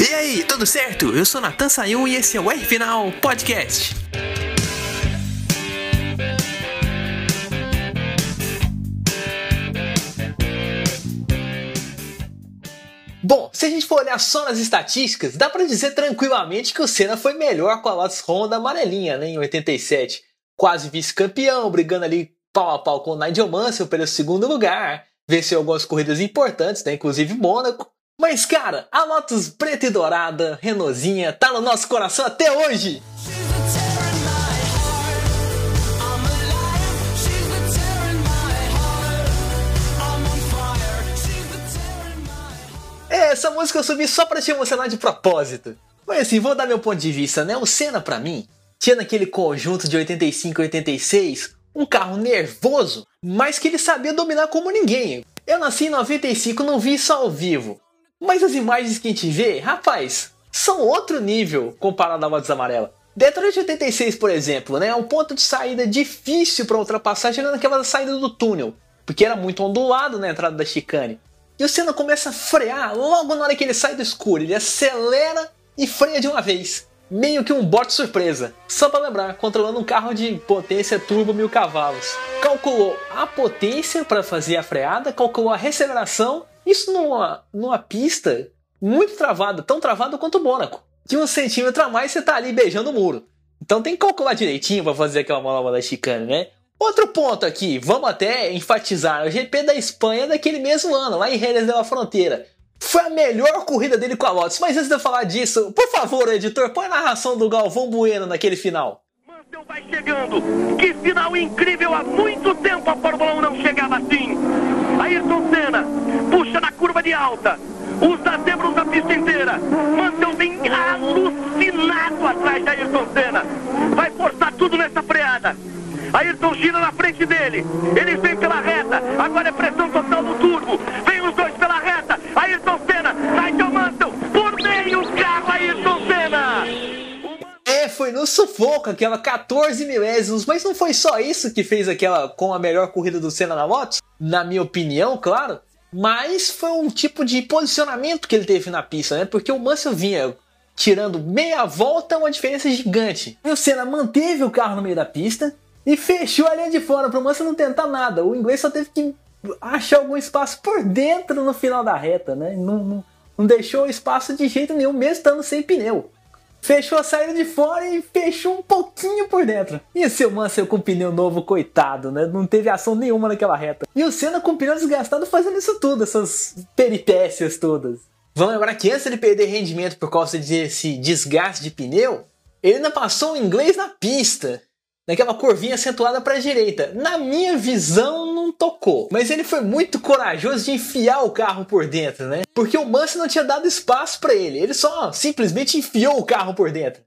E aí, tudo certo? Eu sou Natan Sayun e esse é o R Final Podcast. Bom, se a gente for olhar só nas estatísticas, dá para dizer tranquilamente que o Senna foi melhor com a Lotus Honda amarelinha, né, em 87. Quase vice-campeão, brigando ali pau a pau com o Nigel Mansell pelo segundo lugar. Venceu algumas corridas importantes, né, inclusive Mônaco. Mas, cara, a Lotus preta e dourada, Renaultzinha, tá no nosso coração até hoje! É, essa música eu subi só pra te emocionar de propósito. Mas assim, vou dar meu ponto de vista, né? O Senna, pra mim, tinha naquele conjunto de 85 e 86 um carro nervoso, mas que ele sabia dominar como ninguém. Eu nasci em 95, não vi isso ao vivo. Mas as imagens que a gente vê, rapaz, são outro nível comparado à Lotus Amarela. Detroit 86, por exemplo, né, é um ponto de saída difícil para ultrapassar, chegando naquela saída do túnel, porque era muito ondulado na entrada da chicane. E o Senna começa a frear logo na hora que ele sai do escuro, ele acelera e freia de uma vez. Meio que um bote surpresa. Só para lembrar, controlando um carro de potência turbo mil cavalos. Calculou a potência para fazer a freada, calculou a receleração isso numa, numa pista muito travada, tão travada quanto o Mônaco. De um centímetro a mais você tá ali beijando o muro. Então tem que calcular direitinho para fazer aquela manobra da chicane, né? Outro ponto aqui, vamos até enfatizar, o GP da Espanha daquele mesmo ano, lá em Jerez de la Fronteira. Foi a melhor corrida dele com a Lotus. Mas antes de eu falar disso, por favor, editor, põe a narração do Galvão Bueno naquele final. Vai chegando. Que final incrível! Há muito tempo a Fórmula 1 não chegava assim. Ayrton Senna puxa na curva de alta. Os dezembros da pista inteira. Vem alucinado atrás de Ayrton Senna. Vai forçar tudo nessa freada. Ayrton gira na frente dele. Ele vem pela reta. Agora é pressão total sufoco, aquela 14 milésimos, mas não foi só isso que fez aquela com a melhor corrida do Senna na Lotus, na minha opinião, claro, mas foi um tipo de posicionamento que ele teve na pista, né? Porque o Mansell vinha tirando meia volta, uma diferença gigante. E o Senna manteve o carro no meio da pista e fechou a linha de fora para o Mansell não tentar nada. O inglês só teve que achar algum espaço por dentro no final da reta, né? Não, não, não deixou espaço de jeito nenhum, mesmo estando sem pneu fechou a saída de fora e fechou um pouquinho por dentro. E o seu Mansell com pneu novo, coitado, né? Não teve ação nenhuma naquela reta. E o Senna com pneu desgastado fazendo isso tudo, essas peripécias todas. Vamos lembrar que antes de perder rendimento por causa desse desgaste de pneu, ele ainda passou o inglês na pista naquela curvinha acentuada para a direita. Na minha visão, não tocou. Mas ele foi muito corajoso de enfiar o carro por dentro, né? Porque o Mansell não tinha dado espaço para ele. Ele só simplesmente enfiou o carro por dentro.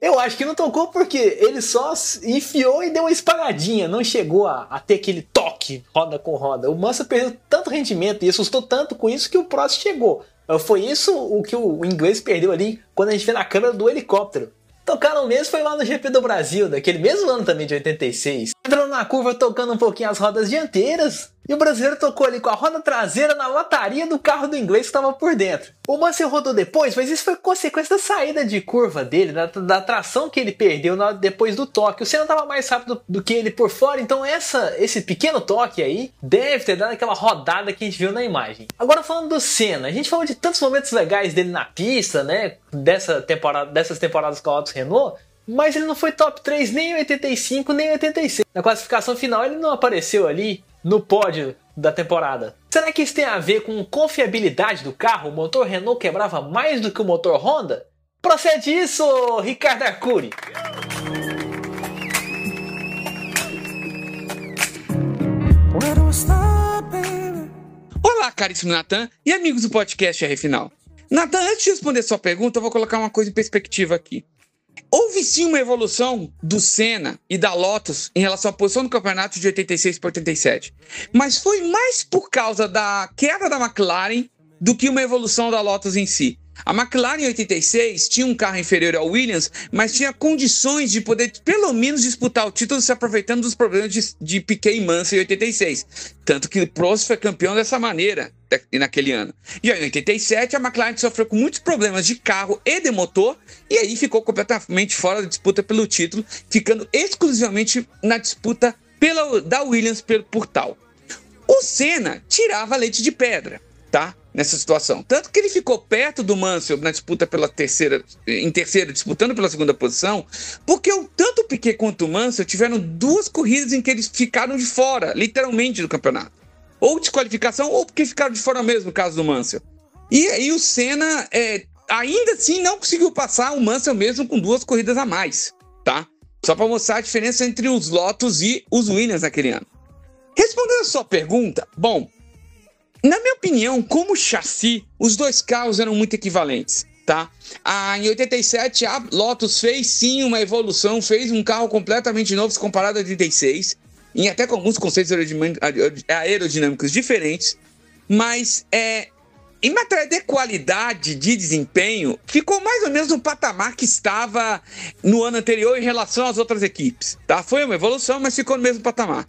Eu acho que não tocou porque ele só enfiou e deu uma espagadinha, não chegou a, a ter aquele toque roda com roda. O Mansell perdeu tanto rendimento e assustou tanto com isso que o Prost chegou. Foi isso o que o inglês perdeu ali quando a gente vê na câmera do helicóptero. Tocaram mesmo foi lá no GP do Brasil, daquele mesmo ano também de 86. Entrando na curva tocando um pouquinho as rodas dianteiras, e o brasileiro tocou ali com a roda traseira na lataria do carro do inglês que estava por dentro. O Mansell rodou depois, mas isso foi consequência da saída de curva dele, da, da tração que ele perdeu na, depois do toque. O Senna estava mais rápido do que ele por fora, então essa, esse pequeno toque aí deve ter dado aquela rodada que a gente viu na imagem. Agora falando do Senna, a gente falou de tantos momentos legais dele na pista, né? Dessa temporada, dessas temporadas com a Autos Renault mas ele não foi top 3 nem em 85 nem em 86. Na classificação final ele não apareceu ali no pódio da temporada. Será que isso tem a ver com confiabilidade do carro? O motor Renault quebrava mais do que o motor Honda? Procede isso, Ricardo Arcuri! Olá, caríssimo Natan e amigos do podcast R Final. Natan, antes de responder sua pergunta, eu vou colocar uma coisa em perspectiva aqui. Houve sim uma evolução do Senna e da Lotus em relação à posição do campeonato de 86 para 87. Mas foi mais por causa da queda da McLaren do que uma evolução da Lotus em si. A McLaren em 86 tinha um carro inferior ao Williams, mas tinha condições de poder pelo menos disputar o título se aproveitando dos problemas de, de Piquet e Mansell em 86. Tanto que Prost foi campeão dessa maneira naquele ano. E aí, em 87, a McLaren sofreu com muitos problemas de carro e de motor, e aí ficou completamente fora da disputa pelo título, ficando exclusivamente na disputa pela, da Williams por, por tal. O Senna tirava leite de pedra, tá? Nessa situação. Tanto que ele ficou perto do Mansell na disputa pela terceira, em terceira, disputando pela segunda posição, porque o, tanto o Piquet quanto o Mansell tiveram duas corridas em que eles ficaram de fora, literalmente, do campeonato. Ou desqualificação, ou porque ficaram de fora mesmo, no caso do Mansell. E aí o Senna, é, ainda assim, não conseguiu passar o Mansell mesmo com duas corridas a mais, tá? Só para mostrar a diferença entre os Lotus e os Williams naquele ano. Respondendo a sua pergunta, bom, na minha opinião, como chassi, os dois carros eram muito equivalentes, tá? Ah, em 87, a Lotus fez sim uma evolução, fez um carro completamente novo se comparado a 86, e até com alguns conceitos aerodinâmicos diferentes, mas é, em matéria de qualidade de desempenho, ficou mais ou menos no patamar que estava no ano anterior em relação às outras equipes, tá? Foi uma evolução, mas ficou no mesmo patamar.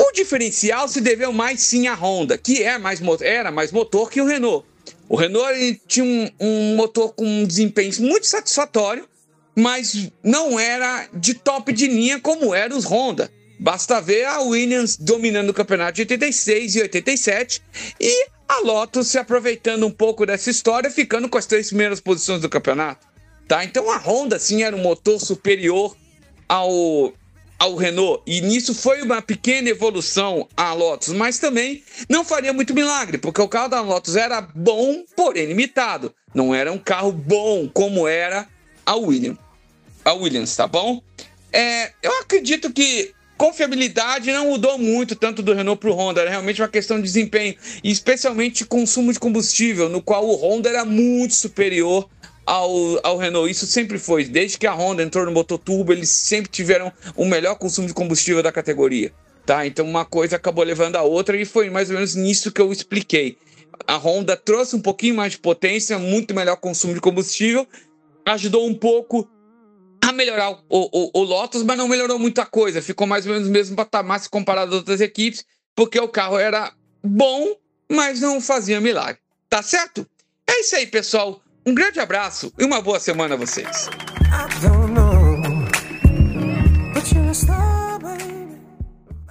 O diferencial se deveu mais sim à Honda, que é mais, era mais motor que o Renault. O Renault tinha um, um motor com um desempenho muito satisfatório, mas não era de top de linha como eram os Honda. Basta ver a Williams dominando o campeonato de 86 e 87 e a Lotus se aproveitando um pouco dessa história, ficando com as três primeiras posições do campeonato. Tá? Então a Honda sim era um motor superior ao ao Renault. E nisso foi uma pequena evolução à Lotus, mas também não faria muito milagre, porque o carro da Lotus era bom, porém limitado. Não era um carro bom como era a Williams. A Williams, tá bom? É, eu acredito que confiabilidade não mudou muito tanto do Renault para o Honda, era realmente uma questão de desempenho, e especialmente consumo de combustível, no qual o Honda era muito superior ao, ao Renault. Isso sempre foi. Desde que a Honda entrou no motor turbo, eles sempre tiveram o melhor consumo de combustível da categoria. Tá? Então uma coisa acabou levando a outra e foi mais ou menos nisso que eu expliquei. A Honda trouxe um pouquinho mais de potência, muito melhor consumo de combustível, ajudou um pouco a melhorar o, o, o Lotus, mas não melhorou muita coisa. Ficou mais ou menos no mesmo patamar se comparado a outras equipes, porque o carro era bom, mas não fazia milagre. Tá certo? É isso aí, pessoal. Um grande abraço e uma boa semana a vocês.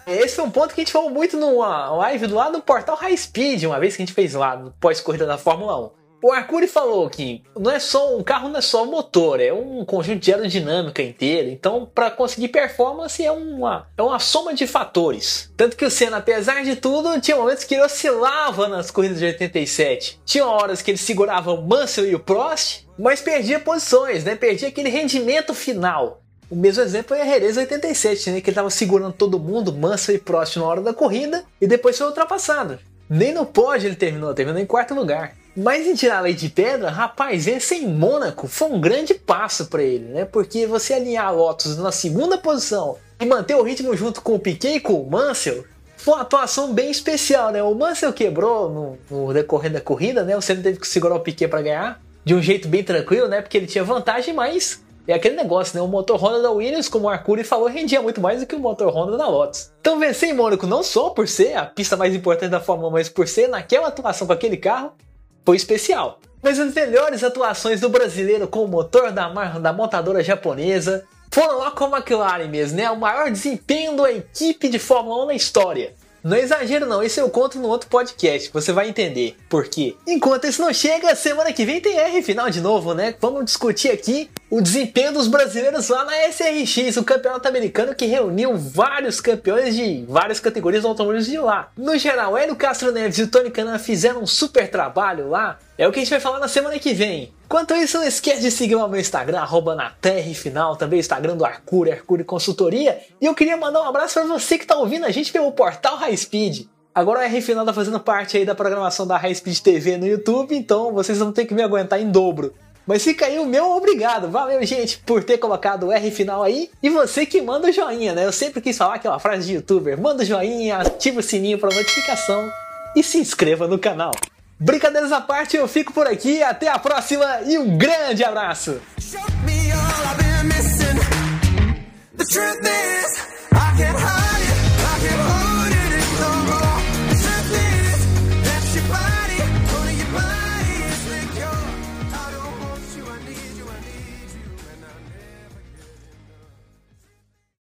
Esse foi um ponto que a gente falou muito numa live lado do portal High Speed, uma vez que a gente fez lá no pós-corrida da Fórmula 1. O Arcuri falou que não é só um carro não é só motor, é um conjunto de aerodinâmica inteiro. Então, para conseguir performance é uma é uma soma de fatores. Tanto que o Senna, apesar de tudo, tinha momentos que ele oscilava nas corridas de 87. Tinha horas que ele segurava o Mansell e o Prost, mas perdia posições, né? Perdia aquele rendimento final. O mesmo exemplo é a Jerez 87, né? Que ele estava segurando todo mundo, Mansell e Prost na hora da corrida, e depois foi ultrapassado. Nem no pódio ele terminou, terminou em quarto lugar. Mas em tirar a lei de pedra, rapaz, vencer em Mônaco foi um grande passo para ele, né? Porque você alinhar a Lotus na segunda posição e manter o ritmo junto com o Piquet e com o Mansell foi uma atuação bem especial, né? O Mansell quebrou no, no decorrer da corrida, né? Você não teve que segurar o Piquet para ganhar de um jeito bem tranquilo, né? Porque ele tinha vantagem, mas é aquele negócio, né? O motor Honda da Williams, como o Arcuri falou, rendia muito mais do que o motor Honda da Lotus. Então vencer em Mônaco não só por ser a pista mais importante da Fórmula 1, mas por ser naquela atuação com aquele carro, foi especial. Mas as melhores atuações do brasileiro com o motor da, da montadora japonesa foram lá com a McLaren mesmo, né? O maior desempenho da equipe de Fórmula 1 na história. Não é exagero não, isso eu conto no outro podcast, você vai entender por quê. Enquanto isso não chega, semana que vem tem R final de novo, né? Vamos discutir aqui o desempenho dos brasileiros lá na SRX, o campeonato americano que reuniu vários campeões de várias categorias de automóveis de lá. No geral, Hélio Castro Neves e o Tony Canan fizeram um super trabalho lá, é o que a gente vai falar na semana que vem. Quanto isso, não esquece de seguir o meu Instagram, arroba na Final, também Instagram do Arcuri, Arcuri Consultoria. E eu queria mandar um abraço para você que está ouvindo a gente pelo portal High Speed. Agora o R Final tá fazendo parte aí da programação da High Speed TV no YouTube, então vocês vão ter que me aguentar em dobro. Mas fica aí o meu obrigado. Valeu, gente, por ter colocado o R final aí. E você que manda o joinha, né? Eu sempre quis falar aquela frase de youtuber. Manda o joinha, ativa o sininho para notificação e se inscreva no canal. Brincadeiras à parte, eu fico por aqui. Até a próxima e um grande abraço!